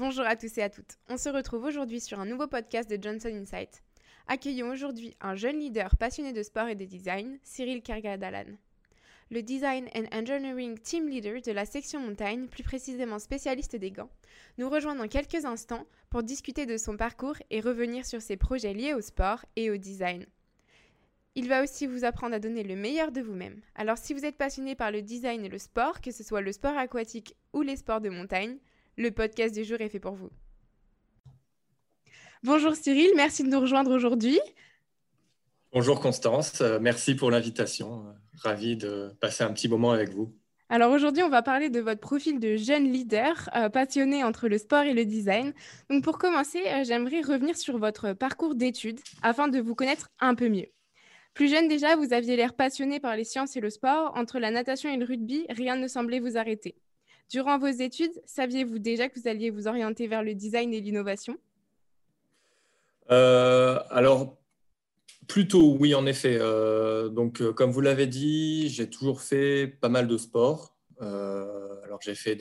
Bonjour à tous et à toutes. On se retrouve aujourd'hui sur un nouveau podcast de Johnson Insight. Accueillons aujourd'hui un jeune leader passionné de sport et de design, Cyril Kergadalan. Le Design and Engineering Team Leader de la section montagne, plus précisément spécialiste des gants, nous rejoint dans quelques instants pour discuter de son parcours et revenir sur ses projets liés au sport et au design. Il va aussi vous apprendre à donner le meilleur de vous-même. Alors si vous êtes passionné par le design et le sport, que ce soit le sport aquatique ou les sports de montagne, le podcast du jour est fait pour vous. Bonjour Cyril, merci de nous rejoindre aujourd'hui. Bonjour Constance, euh, merci pour l'invitation. Euh, ravi de passer un petit moment avec vous. Alors aujourd'hui, on va parler de votre profil de jeune leader euh, passionné entre le sport et le design. Donc pour commencer, j'aimerais revenir sur votre parcours d'études afin de vous connaître un peu mieux. Plus jeune déjà, vous aviez l'air passionné par les sciences et le sport. Entre la natation et le rugby, rien ne semblait vous arrêter. Durant vos études, saviez-vous déjà que vous alliez vous orienter vers le design et l'innovation? Alors, Plutôt oui, en effet. Euh, donc, euh, comme vous l'avez dit, j'ai toujours fait pas mal de sport. Euh, alors, j'ai fait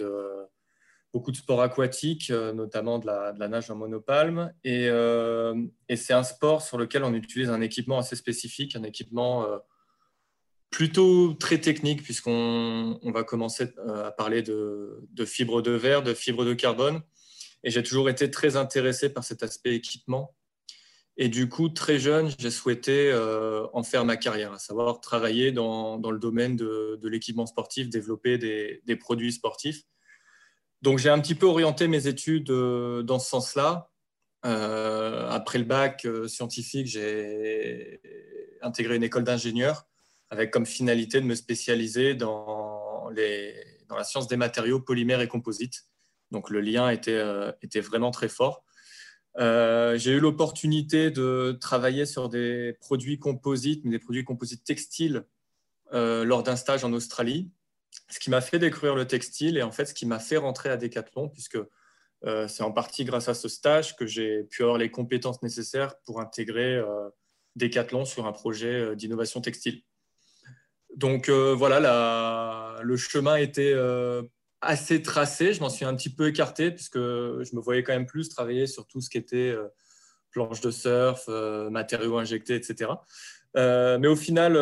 beaucoup de sports aquatiques, notamment de la, nage en monopalme. Et c'est un sport sur lequel on utilise un équipement assez spécifique, un équipement plutôt très technique, puisqu'on on va commencer à parler de, de fibres de verre, de fibres de carbone. Et j'ai toujours été très intéressé par cet aspect équipement et du coup, très jeune, j'ai souhaité euh, en faire ma carrière, à savoir travailler dans, dans le domaine de, de l'équipement sportif, développer des, des, produits sportifs. Donc, j'ai un petit peu orienté mes études euh, dans ce sens-là. Euh, après le bac scientifique, j'ai intégré une école d'ingénieur avec comme finalité de me spécialiser dans, la science des matériaux polymères et composites. Donc, le lien était, était vraiment très fort. Euh, j'ai eu l'opportunité de travailler sur des produits composites, mais des produits composites textiles euh, lors d'un stage en Australie, ce qui m'a fait découvrir le textile et en fait ce qui m'a fait rentrer à Decathlon, puisque euh, c'est en partie grâce à ce stage que j'ai pu avoir les compétences nécessaires pour intégrer Decathlon sur un projet d'innovation textile. Donc voilà, le chemin était assez tracé. Je m'en suis un petit peu écarté puisque je me voyais quand même plus travailler sur tout ce qui était euh, planche de surf, euh, matériaux injectés, etc. Euh, mais au final,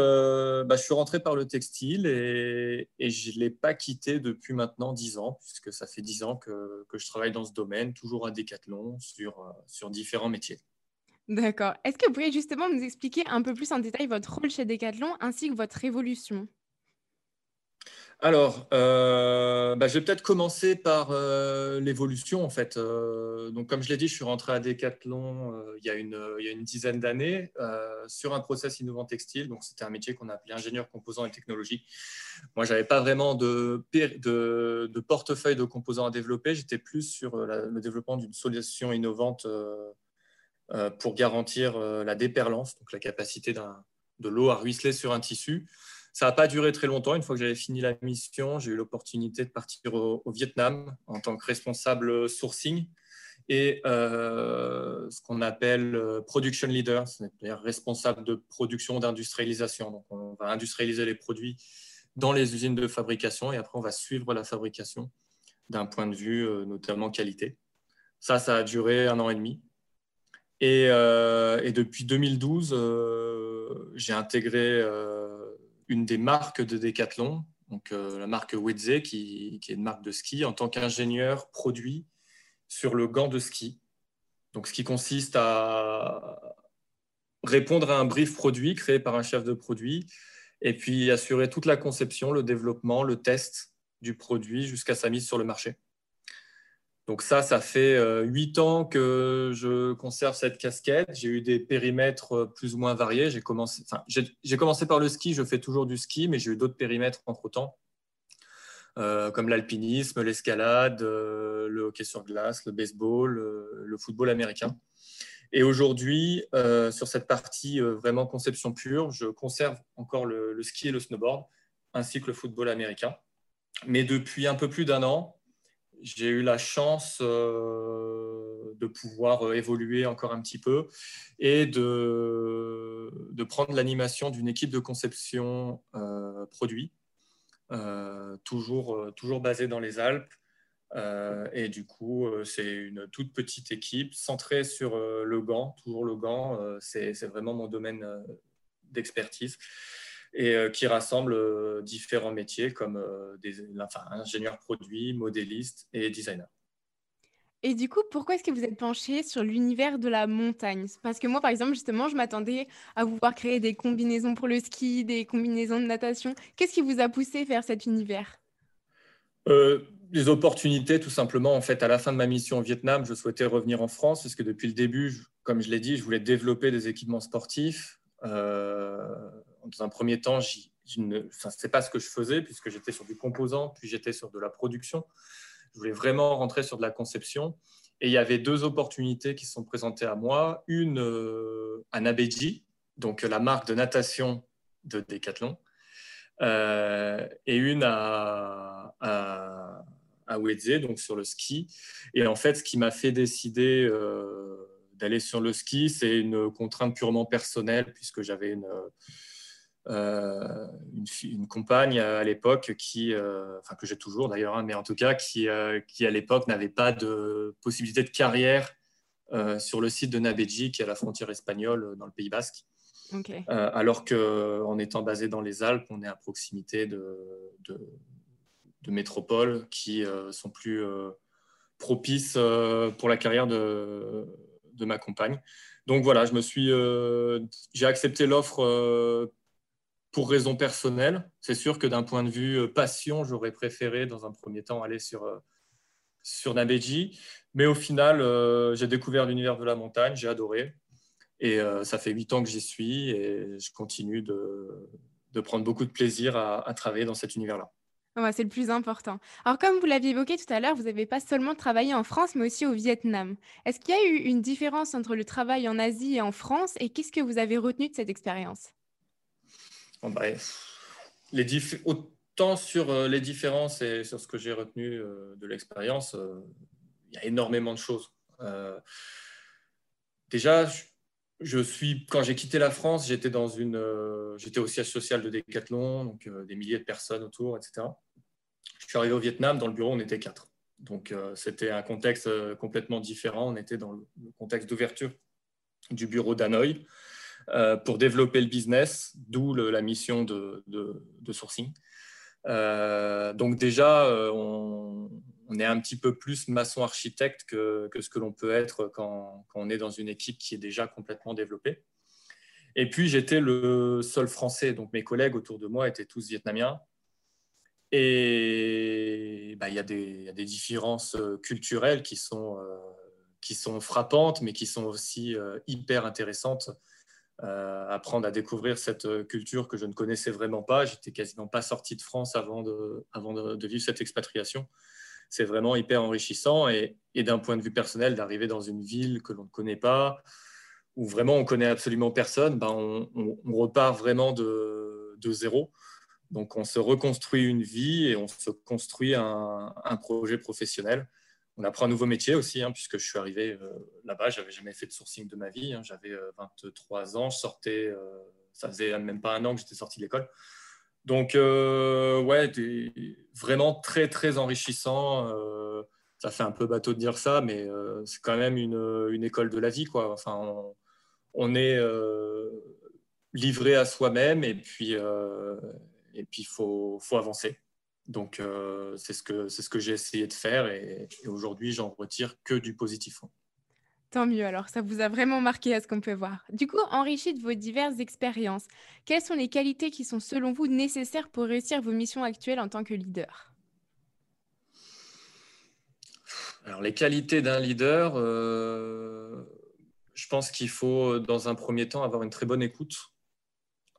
bah, je suis rentré par le textile et, je ne l'ai pas quitté depuis maintenant 10 ans, puisque ça fait 10 ans que, je travaille dans ce domaine, toujours à Decathlon, sur, sur différents métiers. D'accord. Est-ce que vous pourriez justement nous expliquer un peu plus en détail votre rôle chez Decathlon ainsi que votre évolution? Alors, euh, bah, je vais peut-être commencer par euh, l'évolution en fait. Euh, donc, comme je l'ai dit, je suis rentré à Decathlon il y, a une, dizaine d'années sur un process innovant textile. Donc, c'était un métier qu'on appelait ingénieur composant et technologie. Moi, je n'avais pas vraiment de, portefeuille de composants à développer. J'étais plus sur le développement d'une solution innovante pour garantir la déperlance, donc la capacité de l'eau à ruisseler sur un tissu. Ça n'a pas duré très longtemps. Une fois que j'avais fini la mission, j'ai eu l'opportunité de partir au, Vietnam en tant que responsable sourcing et euh, ce qu'on appelle euh, production leader, c'est-à-dire responsable de production d'industrialisation. Donc, on va industrialiser les produits dans les usines de fabrication et après, on va suivre la fabrication d'un point de vue euh, notamment qualité. Ça, ça a duré un an et demi. Et, et depuis 2012, j'ai intégré une des marques de Decathlon, donc euh, la marque Wedze, qui, est une marque de ski, en tant qu'ingénieur produit sur le gant de ski. Donc, ce qui consiste à répondre à un brief produit créé par un chef de produit et puis assurer toute la conception, le développement, le test du produit jusqu'à sa mise sur le marché. Donc ça, ça fait euh, huit ans que je conserve cette casquette. J'ai eu des périmètres euh, plus ou moins variés. J'ai commencé, commencé par le ski, je fais toujours du ski, mais j'ai eu d'autres périmètres entre-temps, euh, comme l'alpinisme, l'escalade, le hockey sur glace, le baseball, le football américain. Et aujourd'hui, sur cette partie vraiment conception pure, je conserve encore le ski et le snowboard, ainsi que le football américain. Mais depuis un peu plus d'un an, j'ai eu la chance euh, de pouvoir euh, évoluer encore un petit peu et de, de prendre l'animation d'une équipe de conception euh, produit, toujours, toujours basée dans les Alpes, et du coup, c'est une toute petite équipe centrée sur le gant, toujours le gant, c'est vraiment mon domaine d'expertise et qui rassemble différents métiers comme des enfin, ingénieurs produits, modélistes et designers. Et du coup, pourquoi est-ce que vous êtes penché sur l'univers de la montagne? Parce que moi, par exemple, justement, je m'attendais à vous voir créer des combinaisons pour le ski, des combinaisons de natation. Qu'est-ce qui vous a poussé vers cet univers? Euh, Les opportunités, tout simplement. En fait, à la fin de ma mission au Vietnam, je souhaitais revenir en France parce que depuis le début, comme je l'ai dit, je voulais développer des équipements sportifs. Euh, dans un premier temps, je ne sais pas ce que je faisais puisque j'étais sur du composant, puis j'étais sur de la production. Je voulais vraiment rentrer sur de la conception. Et il y avait deux opportunités qui se sont présentées à moi. Une euh, à Nabeji, donc la marque de natation de Decathlon, euh, et une à, à, à donc sur le ski. Et en fait, ce qui m'a fait décider euh, d'aller sur le ski, c'est une contrainte purement personnelle, puisque j'avais une euh, une, compagne à l'époque qui, euh, enfin que j'ai toujours d'ailleurs, hein, mais en tout cas qui, euh, qui à l'époque n'avait pas de possibilité de carrière sur le site de Nabeji, qui est à la frontière espagnole dans le Pays Basque. alors qu'en étant basé dans les Alpes, on est à proximité de, de, métropoles qui sont plus propices pour la carrière de, de, ma compagne. Donc voilà, je me suis, j'ai accepté l'offre pour raison personnelle. C'est sûr que d'un point de vue euh, passion, j'aurais préféré dans un premier temps aller sur, euh, sur Nabeji. Mais au final, euh, j'ai découvert l'univers de la montagne, j'ai adoré. Et ça fait huit ans que j'y suis et je continue de, de prendre beaucoup de plaisir à, travailler dans cet univers-là. c'est le plus important. Alors, comme vous l'aviez évoqué tout à l'heure, vous n'avez pas seulement travaillé en France, mais aussi au Vietnam. Est-ce qu'il y a eu une différence entre le travail en Asie et en France Et qu'est-ce que vous avez retenu de cette expérience? Bah, autant sur euh, les différences et sur ce que j'ai retenu euh, de l'expérience, euh, il y a énormément de choses. déjà, je suis, quand j'ai quitté la France, j'étais dans une, j'étais au siège social de Decathlon, donc des milliers de personnes autour, etc. Je suis arrivé au Vietnam, dans le bureau, on était quatre. Donc c'était un contexte complètement différent. On était dans le contexte d'ouverture du bureau d'Hanoï. Euh, pour développer le business, d'où la mission de, sourcing. Euh, donc déjà, euh, on, est un petit peu plus maçon-architecte que, ce que l'on peut être quand, on est dans une équipe qui est déjà complètement développée. Et puis, j'étais le seul Français, donc mes collègues autour de moi étaient tous vietnamiens. Et bah, il y, a des différences culturelles qui sont, qui sont frappantes, mais qui sont aussi hyper intéressantes apprendre à découvrir cette euh, culture que je ne connaissais vraiment pas. J'étais quasiment pas sorti de France avant de, vivre cette expatriation. C'est vraiment hyper enrichissant et, d'un point de vue personnel, d'arriver dans une ville que l'on ne connaît pas, où vraiment on connaît absolument personne, ben on, repart vraiment de, zéro. Donc on se reconstruit une vie et on se construit un projet professionnel on apprend un nouveau métier aussi, hein, puisque je suis arrivé euh, là-bas, j'avais jamais fait de sourcing de ma vie. Hein. j'avais 23 euh, ans, je sortais, euh, ça faisait même pas un an que j'étais sorti de l'école. Donc, ouais, vraiment très, très enrichissant. ça fait un peu bateau de dire ça, mais c'est quand même une, école de la vie, quoi. Enfin, on, est livré à soi-même et puis puis faut, faut avancer. Donc, euh, c'est ce que, ce que j'ai essayé de faire et, aujourd'hui, j'en retire que du positif. Tant mieux, alors ça vous a vraiment marqué à ce qu'on peut voir. Du coup, enrichi de vos diverses expériences, quelles sont les qualités qui sont selon vous nécessaires pour réussir vos missions actuelles en tant que leader? Alors, les qualités d'un leader, euh, je pense qu'il faut, dans un premier temps, avoir une très bonne écoute.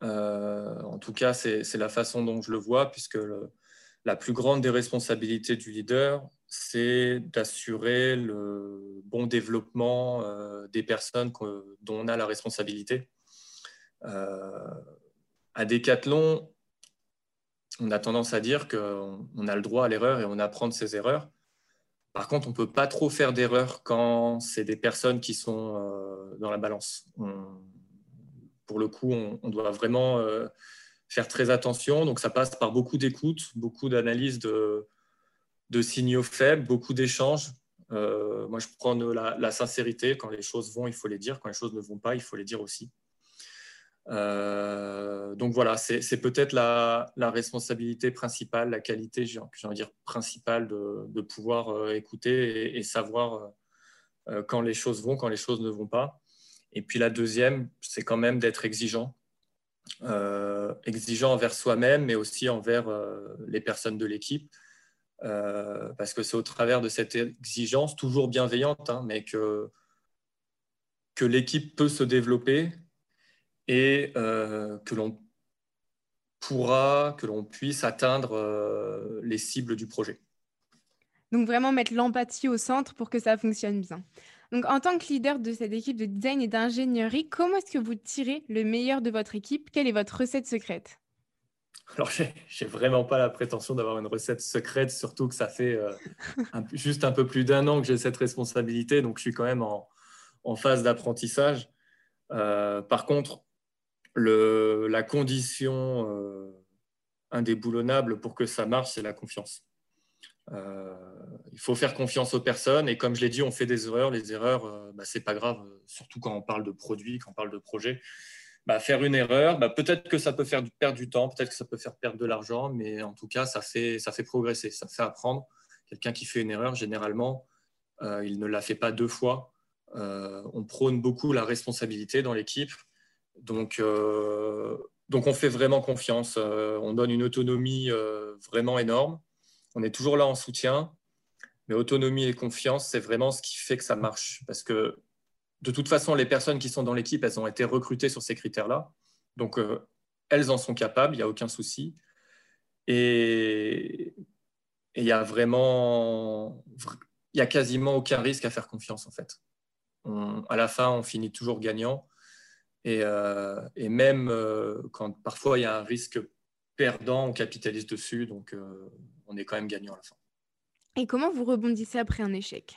Euh, en tout cas, c'est la façon dont je le vois, puisque le, la plus grande des responsabilités du leader, c'est d'assurer le bon développement euh, des personnes dont on a la responsabilité. Euh, à Decathlon, on a tendance à dire qu'on a le droit à l'erreur et on apprend de ses erreurs. Par contre, on ne peut pas trop faire d'erreurs quand c'est des personnes qui sont euh, dans la balance. pour le coup, on, doit vraiment faire très attention. Donc ça passe par beaucoup d'écoute, beaucoup d'analyse de, signaux faibles, beaucoup d'échanges. moi, je prends la, sincérité. Quand les choses vont, il faut les dire. Quand les choses ne vont pas, il faut les dire aussi. donc voilà, c'est peut-être la, responsabilité principale, la qualité, j'ai envie de dire, principale de, pouvoir écouter et, savoir quand les choses vont, quand les choses ne vont pas. Et puis la deuxième, c'est quand même d'être exigeant. Euh, exigeant envers soi-même, mais aussi envers euh, les personnes de l'équipe. Euh, parce que c'est au travers de cette exigence, toujours bienveillante, hein, mais que, que l'équipe peut se développer et que l'on pourra, que l'on puisse atteindre les cibles du projet. Donc vraiment mettre l'empathie au centre pour que ça fonctionne bien. Donc, en tant que leader de cette équipe de design et d'ingénierie, comment est-ce que vous tirez le meilleur de votre équipe? Quelle est votre recette secrète? Alors, j'ai vraiment pas la prétention d'avoir une recette secrète, surtout que ça fait euh, juste un peu plus d'un an que j'ai cette responsabilité, donc je suis quand même en, phase d'apprentissage. Euh, par contre, la condition euh, indéboulonnable pour que ça marche, c'est la confiance. Euh, il faut faire confiance aux personnes et comme je l'ai dit, on fait des erreurs. Les erreurs, euh, bah, c'est pas grave, surtout quand on parle de produits, quand on parle de projet. Bah, faire une erreur, bah, peut-être que ça peut faire perdre du temps, peut-être que ça peut faire perdre de l'argent, mais en tout cas, ça fait, ça fait progresser, ça fait apprendre. Quelqu'un qui fait une erreur, généralement, euh, il ne la fait pas deux fois. on prône beaucoup la responsabilité dans l'équipe. Donc, donc, on fait vraiment confiance. on donne une autonomie vraiment énorme on est toujours là en soutien, mais autonomie et confiance, c'est vraiment ce qui fait que ça marche. Parce que de toute façon, les personnes qui sont dans l'équipe, elles ont été recrutées sur ces critères-là. Donc, euh, elles en sont capables, il n'y a aucun souci. Et il y a vraiment, il y a quasiment aucun risque à faire confiance en fait. à la fin, on finit toujours gagnant. Et, euh, même euh, quand parfois il y a un risque perdant, on capitalise dessus. Donc, on est quand même gagnant à la fin. Et comment vous rebondissez après un échec?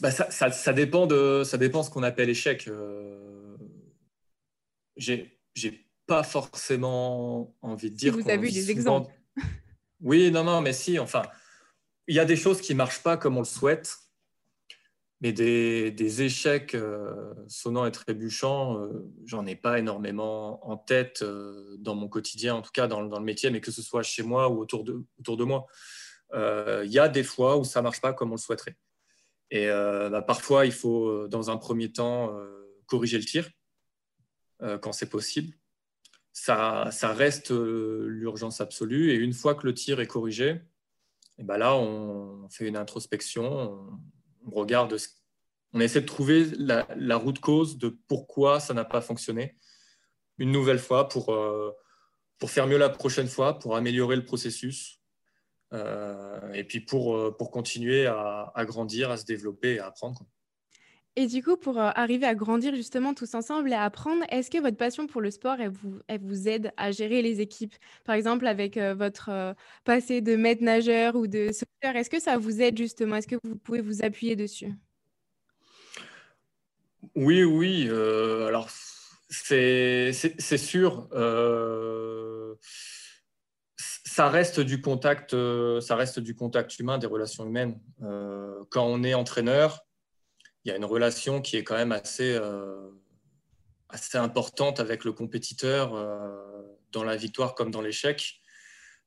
Bah, ça, dépend de ça dépend ce qu'on appelle échec. Euh, j'ai pas forcément envie de dire. vous avez des exemples. Oui, non, non, mais si. Enfin, il y a des choses qui marchent pas comme on le souhaite mais des, échecs euh, sonnants et trébuchants, euh, j'en ai pas énormément en tête euh, dans mon quotidien, en tout cas dans, le métier, mais que ce soit chez moi ou autour de, autour de moi. Il y a des fois où ça marche pas comme on le souhaiterait. Et bah, parfois, il faut, dans un premier temps, corriger le tir quand c'est possible. Ça, ça reste l'urgence absolue. Et une fois que le tir est corrigé, et ben là, on fait une introspection, on on essaie de trouver la, route cause de pourquoi ça n'a pas fonctionné une nouvelle fois pour, euh, faire mieux la prochaine fois, pour améliorer le processus euh, et puis pour, euh, pour continuer à, grandir, à se développer et à apprendre. Et du coup, pour arriver à grandir justement tous ensemble et à apprendre, est-ce que votre passion pour le sport, elle vous, aide à gérer les équipes? Par exemple, avec votre passé de maître nageur ou de sauveteur, est-ce que ça vous aide justement? Est-ce que vous pouvez vous appuyer dessus? Oui, oui. alors, c'est sûr. ça reste du contact, ça reste du contact humain, des relations humaines. quand on est entraîneur, il y a une relation qui est quand même assez, euh, assez importante avec le compétiteur euh, dans la victoire comme dans l'échec.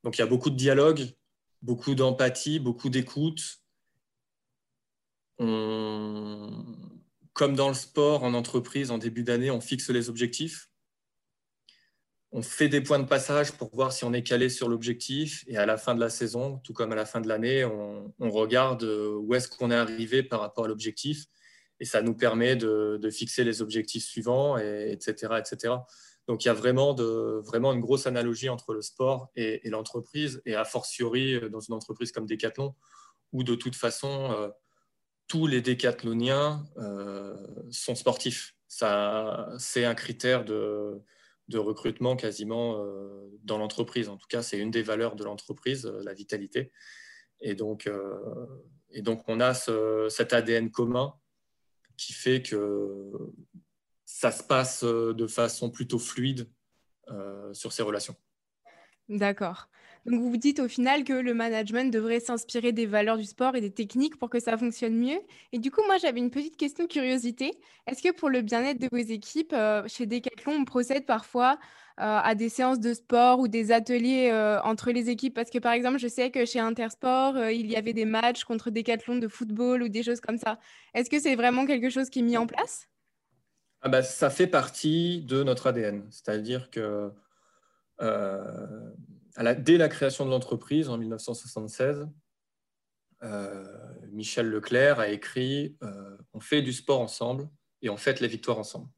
Donc il y a beaucoup de dialogue, beaucoup d'empathie, beaucoup d'écoute. Comme dans le sport, en entreprise, en début d'année, on fixe les objectifs. On fait des points de passage pour voir si on est calé sur l'objectif. Et à la fin de la saison, tout comme à la fin de l'année, on, on regarde où est-ce qu'on est arrivé par rapport à l'objectif et ça nous permet de, fixer les objectifs suivants, et, etc., etc. Donc il y a vraiment, une grosse analogie entre le sport et, l'entreprise, et a fortiori dans une entreprise comme Decathlon, où de toute façon, euh, tous les décathloniens euh, sont sportifs. C'est un critère de, recrutement quasiment euh, dans l'entreprise. En tout cas, c'est une des valeurs de l'entreprise, la vitalité. Et donc on a cet ADN commun qui fait que ça se passe euh, de façon plutôt fluide euh, sur ces relations. D'accord. Donc vous dites au final que le management devrait s'inspirer des valeurs du sport et des techniques pour que ça fonctionne mieux. Et du coup, moi, j'avais une petite question de curiosité. Est-ce que pour le bien-être de vos équipes, euh, chez Decathlon, on procède parfois à des séances de sport ou des ateliers euh, entre les équipes? Parce que par exemple, je sais que chez Intersport, euh, il y avait des matchs contre Decathlon de football ou des choses comme ça. Est-ce que c'est vraiment quelque chose qui est mis en place? ah bah, Ça fait partie de notre ADN. C'est-à-dire que dès la création de l'entreprise en 1976, Michel Leclerc a écrit On fait du sport ensemble et on fête les victoires ensemble.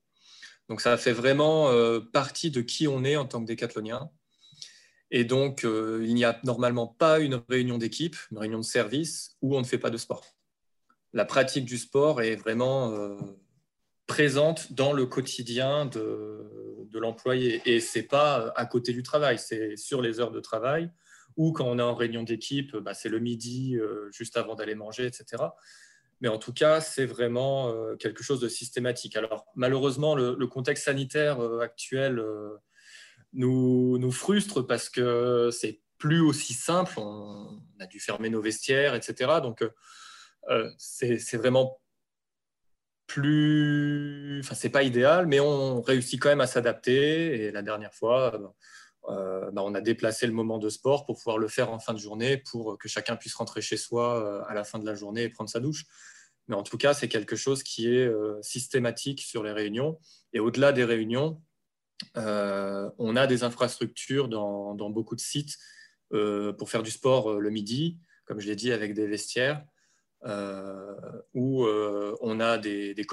Donc ça fait vraiment euh, partie de qui on est en tant que décathlonien. Et donc, euh, il n'y a normalement pas une réunion d'équipe, une réunion de service où on ne fait pas de sport. La pratique du sport est vraiment euh, présente dans le quotidien de, l'employé. Et ce n'est pas à côté du travail, c'est sur les heures de travail ou quand on est en réunion d'équipe, bah, c'est le midi, juste avant d'aller manger, etc. Mais en tout cas, c'est vraiment euh, quelque chose de systématique. Alors, malheureusement, le, contexte sanitaire euh, actuel euh, nous, nous, frustre parce que c'est plus aussi simple. On, a dû fermer nos vestiaires, etc. Donc, c'est vraiment plus. Enfin, c'est pas idéal, mais on réussit quand même à s'adapter. Et la dernière fois, bah, on a déplacé le moment de sport pour pouvoir le faire en fin de journée pour que chacun puisse rentrer chez soi à la fin de la journée et prendre sa douche. Mais en tout cas, c'est quelque chose qui est euh, systématique sur les réunions. Et au-delà des réunions, euh, on a des infrastructures dans, beaucoup de sites euh, pour faire du sport le midi, comme je l'ai dit, avec des vestiaires, où on a des, des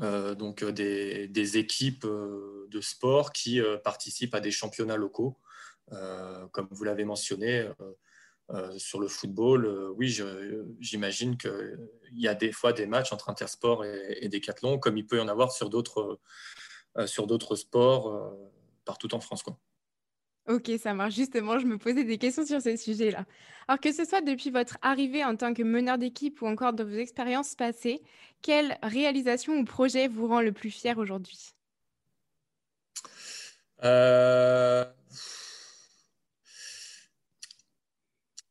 donc des, des, équipes de sport qui participent à des championnats locaux. comme vous l'avez mentionné, euh, sur le football, euh, oui, j'imagine qu'il y a des fois des matchs entre Intersport et, et Decathlon, comme il peut y en avoir sur d'autres euh, sports partout en France. Ok, ça marche. Justement, je me posais des questions sur ce sujet-là. Alors que ce soit depuis votre arrivée en tant que meneur d'équipe ou encore de vos expériences passées, quelle réalisation ou projet vous rend le plus fier aujourd'hui? Je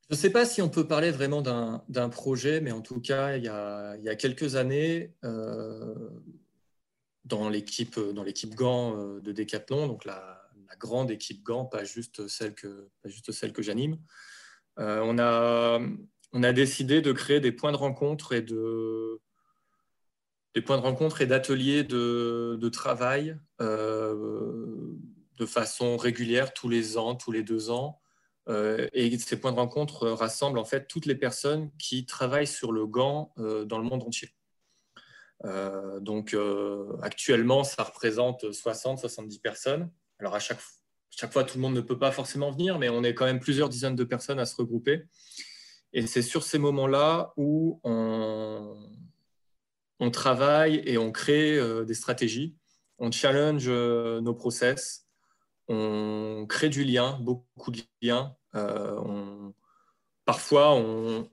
ne sais pas si on peut parler vraiment d'un projet, mais en tout cas, il y a, quelques années, euh, dans l'équipe GAN euh, de Decathlon, donc la, grande équipe GAN, pas juste celle que, j'anime, euh, on, a, décidé de créer des points de rencontre et de des points de rencontre et d'ateliers de, travail de façon régulière tous les ans, tous les deux ans, euh, et ces points de rencontre rassemblent en fait toutes les personnes qui travaillent sur le gant euh, dans le monde entier. Euh, donc actuellement, ça représente 60-70 personnes. Alors à chaque, fois, tout le monde ne peut pas forcément venir, mais on est quand même plusieurs dizaines de personnes à se regrouper. Et c'est sur ces moments-là où on, on, travaille et on crée des stratégies, on challenge nos process, on crée du lien, beaucoup de liens, euh, parfois, on,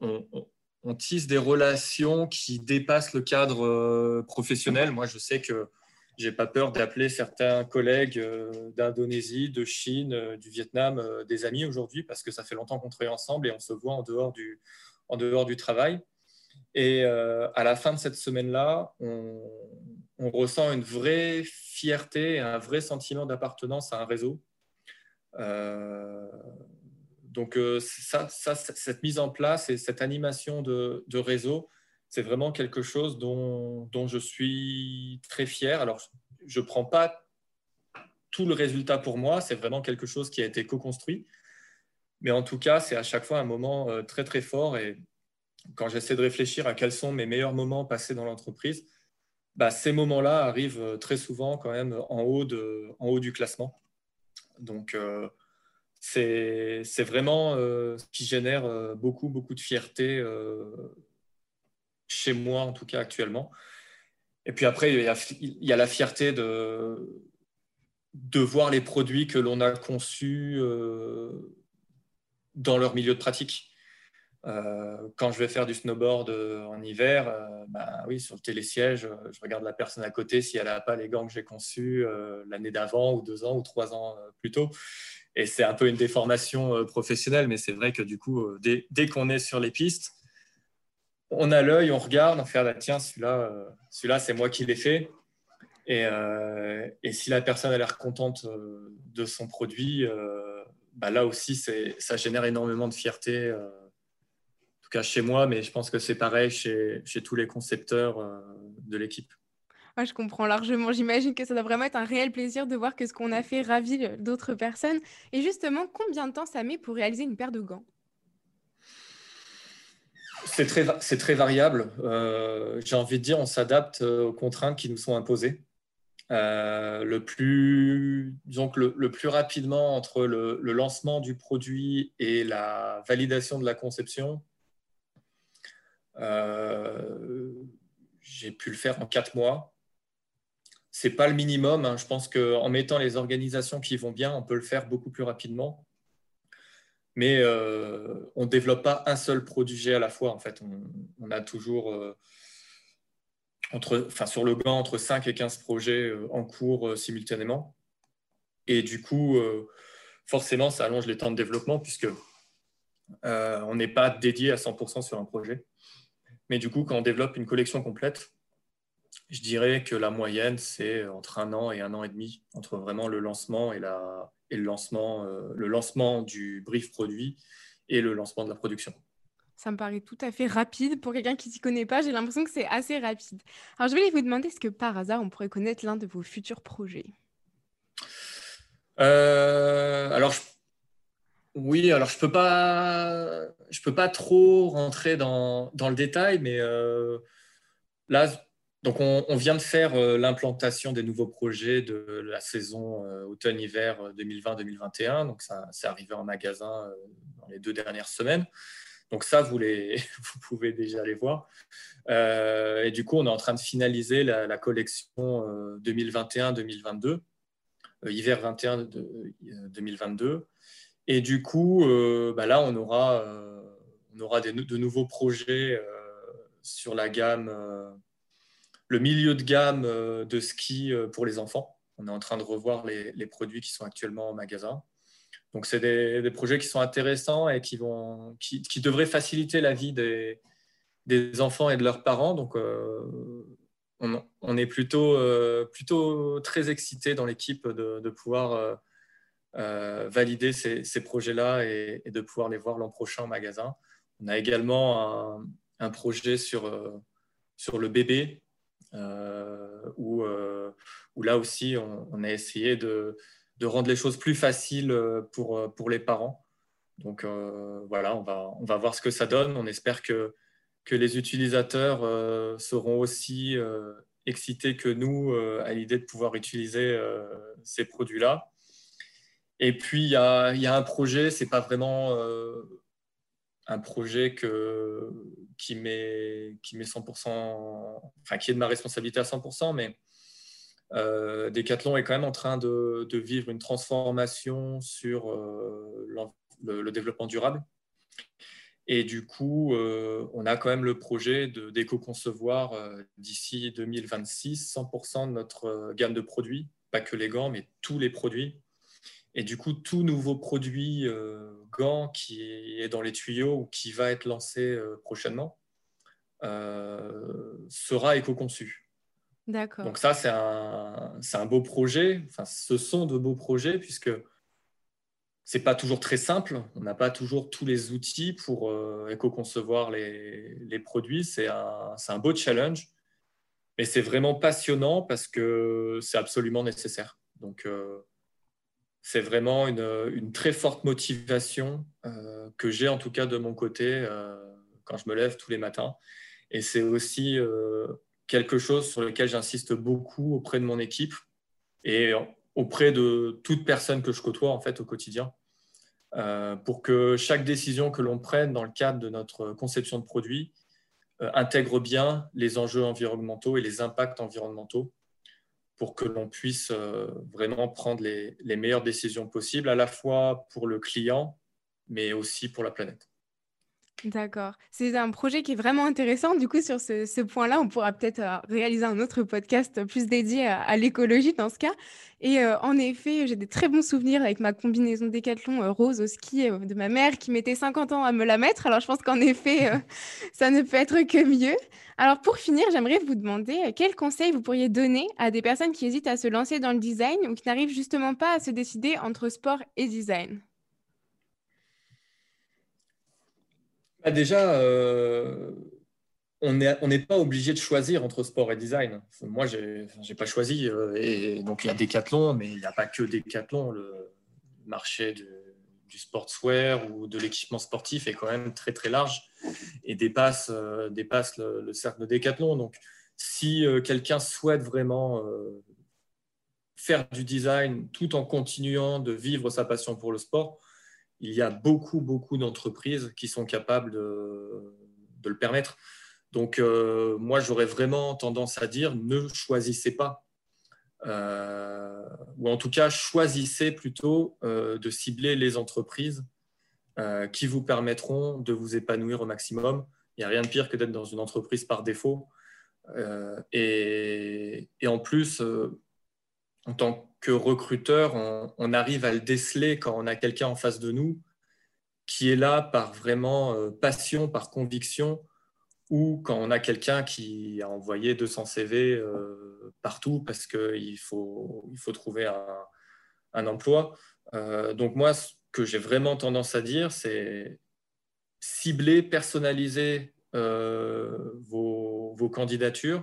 tisse des relations qui dépassent le cadre euh, professionnel. Moi, je sais que j'ai pas peur d'appeler certains collègues euh, d'Indonésie, de Chine, du Vietnam, des amis aujourd'hui, parce que ça fait longtemps qu'on travaille ensemble et on se voit en dehors du, en dehors du travail. Et à la fin de cette semaine-là, on, ressent une vraie fierté, un vrai sentiment d'appartenance à un réseau. Euh, donc, euh, ça, cette mise en place et cette animation de, réseau, c'est vraiment quelque chose dont, je suis très fier. Alors, je ne prends pas tout le résultat pour moi, c'est vraiment quelque chose qui a été co-construit. Mais en tout cas, c'est à chaque fois un moment euh, très, très fort. Et quand j'essaie de réfléchir à quels sont mes meilleurs moments passés dans l'entreprise, bah, ces moments-là arrivent euh, très souvent quand même en haut, du classement. Donc, c'est vraiment euh, ce qui génère euh, beaucoup, beaucoup de fierté euh, chez moi, en tout cas actuellement. Et puis après, il y a, la fierté de, de voir les produits que l'on a conçus dans leur milieu de pratique. quand je vais faire du snowboard en hiver, bah oui, sur le télésiège, je regarde la personne à côté si elle n'a pas les gants que j'ai conçus l'année d'avant, ou deux ans, ou trois ans plus tôt. et c'est un peu une déformation professionnelle, mais c'est vrai que du coup, dès, dès qu'on est sur les pistes, on a l'œil, on regarde, on fait ah, tiens, celui-là, celui-là c'est moi qui l'ai fait. Et, et, si la personne a l'air contente de son produit, bah là aussi, ça génère énormément de fierté tout cas chez moi, mais je pense que c'est pareil chez, tous les concepteurs euh, de l'équipe. je comprends largement. J'imagine que ça doit vraiment être un réel plaisir de voir que ce qu'on a fait ravit d'autres personnes. Et justement, combien de temps ça met pour réaliser une paire de gants? C'est très, variable. Euh, j'ai envie de dire, on s'adapte aux contraintes qui nous sont imposées. Euh, le, plus, rapidement entre le, lancement du produit et la validation de la conception, euh, j'ai pu le faire en quatre mois. C'est pas le minimum. Hein. Je pense qu'en mettant les organisations qui vont bien, on peut le faire beaucoup plus rapidement. Mais euh, on ne développe pas un seul produit à la fois. En fait, on, a toujours euh, entre, enfin, sur le gant entre 5 et 15 projets en cours simultanément. Et du coup, forcément, ça allonge les temps de développement puisque on n'est pas dédié à 100% sur un projet. Mais du coup, quand on développe une collection complète, je dirais que la moyenne, c'est entre un an et un an et demi, entre vraiment le lancement et, la, et le, lancement, euh, le lancement du brief produit et le lancement de la production. Ça me paraît tout à fait rapide. Pour quelqu'un qui ne s'y connaît pas, j'ai l'impression que c'est assez rapide. Alors, je voulais vous demander, est-ce que par hasard, on pourrait connaître l'un de vos futurs projets? Euh, Alors, je oui, alors je peux pas, je peux pas trop rentrer dans, dans le détail, mais euh, là, donc on, vient de faire euh, l'implantation des nouveaux projets de la saison euh, automne-hiver 2020-2021. Donc ça, c'est arrivé en magasin dans les deux dernières semaines. Donc ça, vous, les, vous pouvez déjà les voir. et du coup, on est en train de finaliser la, collection 2021-2022, hiver 21-2022. Et du coup, euh, bah là, on aura, euh, on aura de nouveaux projets euh, sur la gamme, le milieu de gamme de ski pour les enfants. On est en train de revoir les, produits qui sont actuellement en magasin. Donc, c'est des, des, projets qui sont intéressants et qui, vont, qui, devraient faciliter la vie des, enfants et de leurs parents. Donc, on, on, est plutôt, plutôt très excités dans l'équipe de, pouvoir euh, valider ces, projets-là et, de pouvoir les voir l'an prochain en magasin. On a également un, projet sur, euh, sur le bébé, euh, où, où, là aussi, on, a essayé de, rendre les choses plus faciles pour, pour les parents. Donc voilà, on va, voir ce que ça donne. On espère que, les utilisateurs seront aussi excités que nous à l'idée de pouvoir utiliser ces produits-là. Et puis, il y a, un projet, c'est pas vraiment euh, un projet qui, met, qui met 100%, enfin, qui est de ma responsabilité à 100%, mais euh, Decathlon est quand même en train de, de vivre une transformation sur euh, le, développement durable. Et du coup, euh, on a quand même le projet d'éco-concevoir d'ici 2026 100% de notre gamme de produits, pas que les gants, mais tous les produits et du coup, tout nouveau produit euh, gant qui est dans les tuyaux ou qui va être lancé euh, prochainement euh, sera éco-conçu. D'accord. Donc ça, c'est un, un, beau projet. Enfin, ce sont de beaux projets puisque c'est pas toujours très simple. On n'a pas toujours tous les outils pour éco-concevoir les, les, produits. C'est un, un, beau challenge. Mais c'est vraiment passionnant parce que c'est absolument nécessaire. Donc, c'est vraiment une, très forte motivation euh, que j'ai en tout cas de mon côté euh, quand je me lève tous les matins. Et c'est aussi euh, quelque chose sur lequel j'insiste beaucoup auprès de mon équipe et auprès de toute personne que je côtoie en fait au quotidien. pour que chaque décision que l'on prenne dans le cadre de notre conception de produit intègre bien les enjeux environnementaux et les impacts environnementaux pour que l'on puisse euh, vraiment prendre les, meilleures décisions possibles, à la fois pour le client, mais aussi pour la planète. D'accord. C'est un projet qui est vraiment intéressant. Du coup, sur ce, point-là, on pourra peut-être euh, réaliser un autre podcast plus dédié à, l'écologie dans ce cas. Et euh, en effet, j'ai des très bons souvenirs avec ma combinaison Décathlon euh, rose au ski de ma mère qui mettait 50 ans à me la mettre. Alors, je pense qu'en effet, ça ne peut être que mieux. Alors, pour finir, j'aimerais vous demander quels conseils vous pourriez donner à des personnes qui hésitent à se lancer dans le design ou qui n'arrivent justement pas à se décider entre sport et design? Déjà, euh, on n'est pas obligé de choisir entre sport et design. Moi, je n'ai pas choisi. Euh, et donc, il y a Decathlon, mais il n'y a pas que Decathlon. Le marché du, sportswear ou de l'équipement sportif est quand même très, très large et dépasse, euh, dépasse le, cercle de Decathlon. Donc, si quelqu'un souhaite vraiment faire du design tout en continuant de vivre sa passion pour le sport, il y a beaucoup, beaucoup d'entreprises qui sont capables de, le permettre. Donc, euh, moi, j'aurais vraiment tendance à dire ne choisissez pas. Euh, ou en tout cas, choisissez plutôt euh, de cibler les entreprises qui vous permettront de vous épanouir au maximum. Il n'y a rien de pire que d'être dans une entreprise par défaut. Et, et, en plus, en tant que recruteur, on, arrive à le déceler quand on a quelqu'un en face de nous qui est là par vraiment euh, passion, par conviction, ou quand on a quelqu'un qui a envoyé 200 CV euh, partout parce qu'il faut, il faut trouver un, emploi. Euh, donc moi, ce que j'ai vraiment tendance à dire, c'est cibler, personnaliser vos, vos, candidatures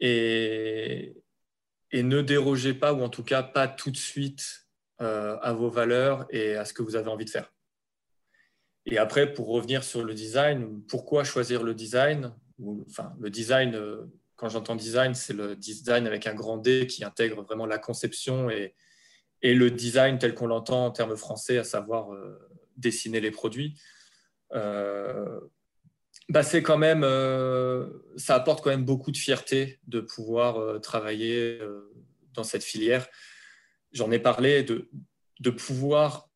et, et ne dérogez pas, ou en tout cas pas tout de suite euh, à vos valeurs et à ce que vous avez envie de faire. Et après, pour revenir sur le design, pourquoi choisir le design? Enfin, le design, euh, quand j'entends design, c'est le design avec un grand D qui intègre vraiment la conception et, et le design tel qu'on l'entend en termes français, à savoir euh, dessiner les produits bah, c'est quand même, euh, ça apporte quand même beaucoup de fierté de pouvoir euh, travailler euh, dans cette filière. J'en ai parlé de, de pouvoir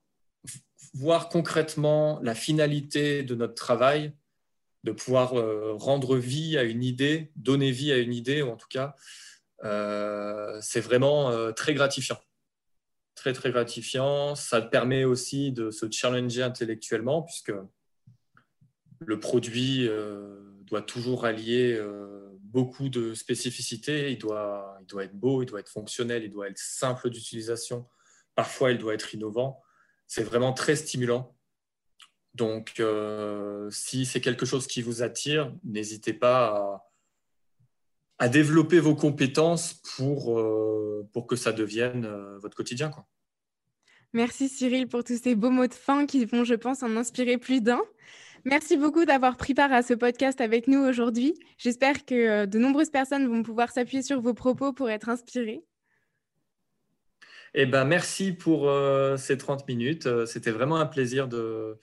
voir concrètement la finalité de notre travail, de pouvoir rendre vie à une idée, donner vie à une idée, ou en tout cas, c'est vraiment très gratifiant. Très, très gratifiant. Ça permet aussi de se challenger intellectuellement, puisque le produit euh, doit toujours allier euh, beaucoup de spécificités. Il doit, il doit être beau, il doit être fonctionnel, il doit être simple d'utilisation. Parfois, il doit être innovant. C'est vraiment très stimulant. Donc, euh, si c'est quelque chose qui vous attire, n'hésitez pas à, développer vos compétences pour, pour que ça devienne votre quotidien. Merci Cyril pour tous ces beaux mots de fin qui vont, je pense, en inspirer plus d'un. Merci beaucoup d'avoir pris part à ce podcast avec nous aujourd'hui. J'espère que euh, de nombreuses personnes vont pouvoir s'appuyer sur vos propos pour être inspirées. Eh ben, merci pour euh, ces 30 minutes. Euh, c'était vraiment un plaisir de,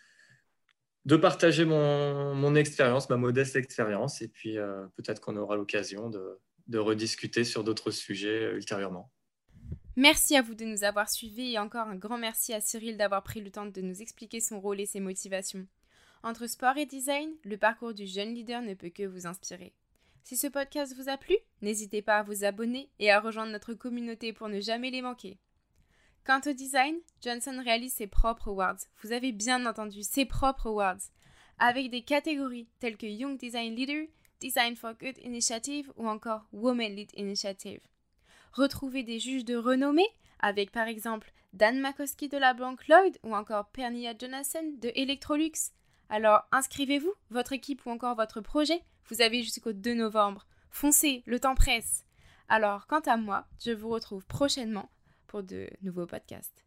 de partager mon, expérience, ma modeste expérience. Et puis, peut-être qu'on aura l'occasion de, de rediscuter sur d'autres sujets ultérieurement. Merci à vous de nous avoir suivis et encore un grand merci à Cyril d'avoir pris le temps de nous expliquer son rôle et ses motivations. Entre sport et design, le parcours du jeune leader ne peut que vous inspirer. Si ce podcast vous a plu, n'hésitez pas à vous abonner et à rejoindre notre communauté pour ne jamais les manquer. Quant au design, Johnson réalise ses propres awards. Vous avez bien entendu, ses propres awards. Avec des catégories telles que Young Design Leader, Design for Good Initiative ou encore Women Lead Initiative. Retrouvez des juges de renommée avec par exemple Dan Makowski de la banque Lloyd ou encore Pernia Jonathan de Electrolux. Alors inscrivez-vous, votre équipe ou encore votre projet. Vous avez jusqu'au 2 novembre. Foncez, le temps presse. Alors quant à moi, je vous retrouve prochainement pour de nouveaux podcasts.